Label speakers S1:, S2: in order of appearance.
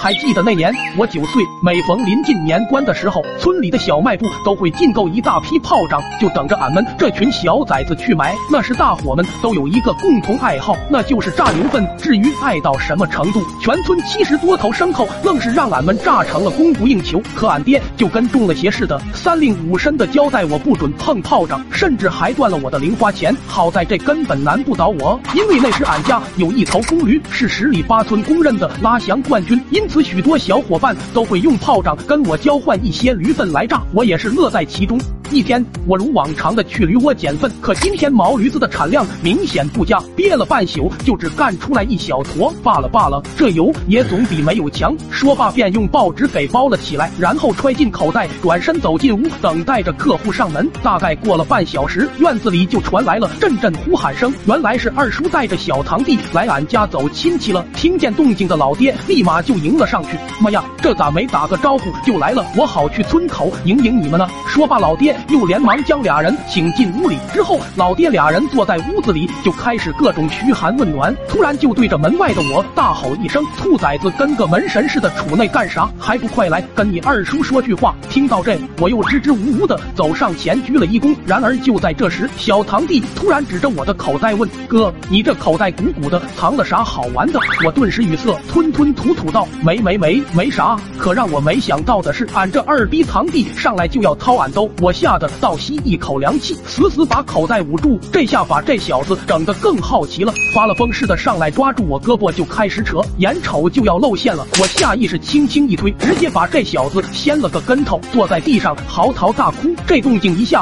S1: 还记得那年我九岁，每逢临近年关的时候，村里的小卖部都会进购一大批炮仗，就等着俺们这群小崽子去买。那时大伙们都有一个共同爱好，那就是炸牛粪。至于爱到什么程度，全村七十多头牲口愣是让俺们炸成了供不应求。可俺爹就跟中了邪似的，三令五申的交代我不准碰炮仗，甚至还断了我的零花钱。好在这根本难不倒我，因为那时俺家有一头公驴，是十里八村公认的拉翔冠军，因此许多小伙伴都会用炮仗跟我交换一些驴粪来炸，我也是乐在其中。一天，我如往常的去驴窝捡粪，可今天毛驴子的产量明显不佳，憋了半宿就只干出来一小坨。罢了罢了，这油也总比没有强。说罢便用报纸给包了起来，然后揣进口袋，转身走进屋，等待着客户上门。大概过了半小时，院子里就传来了阵阵呼喊声，原来是二叔带着小堂弟来俺家走亲戚了。听见动静的老爹立马就迎了上去。妈呀，这咋没打个招呼就来了？我好去村口迎迎你们呢。说罢，老爹。又连忙将俩人请进屋里，之后老爹俩人坐在屋子里就开始各种嘘寒问暖。突然就对着门外的我大吼一声：“兔崽子，跟个门神似的杵那干啥？还不快来跟你二叔说句话！”听到这，我又支支吾吾的走上前鞠了一躬。然而就在这时，小堂弟突然指着我的口袋问：“哥，你这口袋鼓鼓的，藏了啥好玩的？”我顿时语塞，吞吞吐吐道：“没没没，没啥。”可让我没想到的是，俺这二逼堂弟上来就要掏俺兜，我吓。吓得倒吸一口凉气，死死把口袋捂住。这下把这小子整得更好奇了，发了疯似的上来抓住我胳膊就开始扯，眼瞅就要露馅了。我下意识轻轻一推，直接把这小子掀了个跟头，坐在地上嚎啕大哭。这动静一下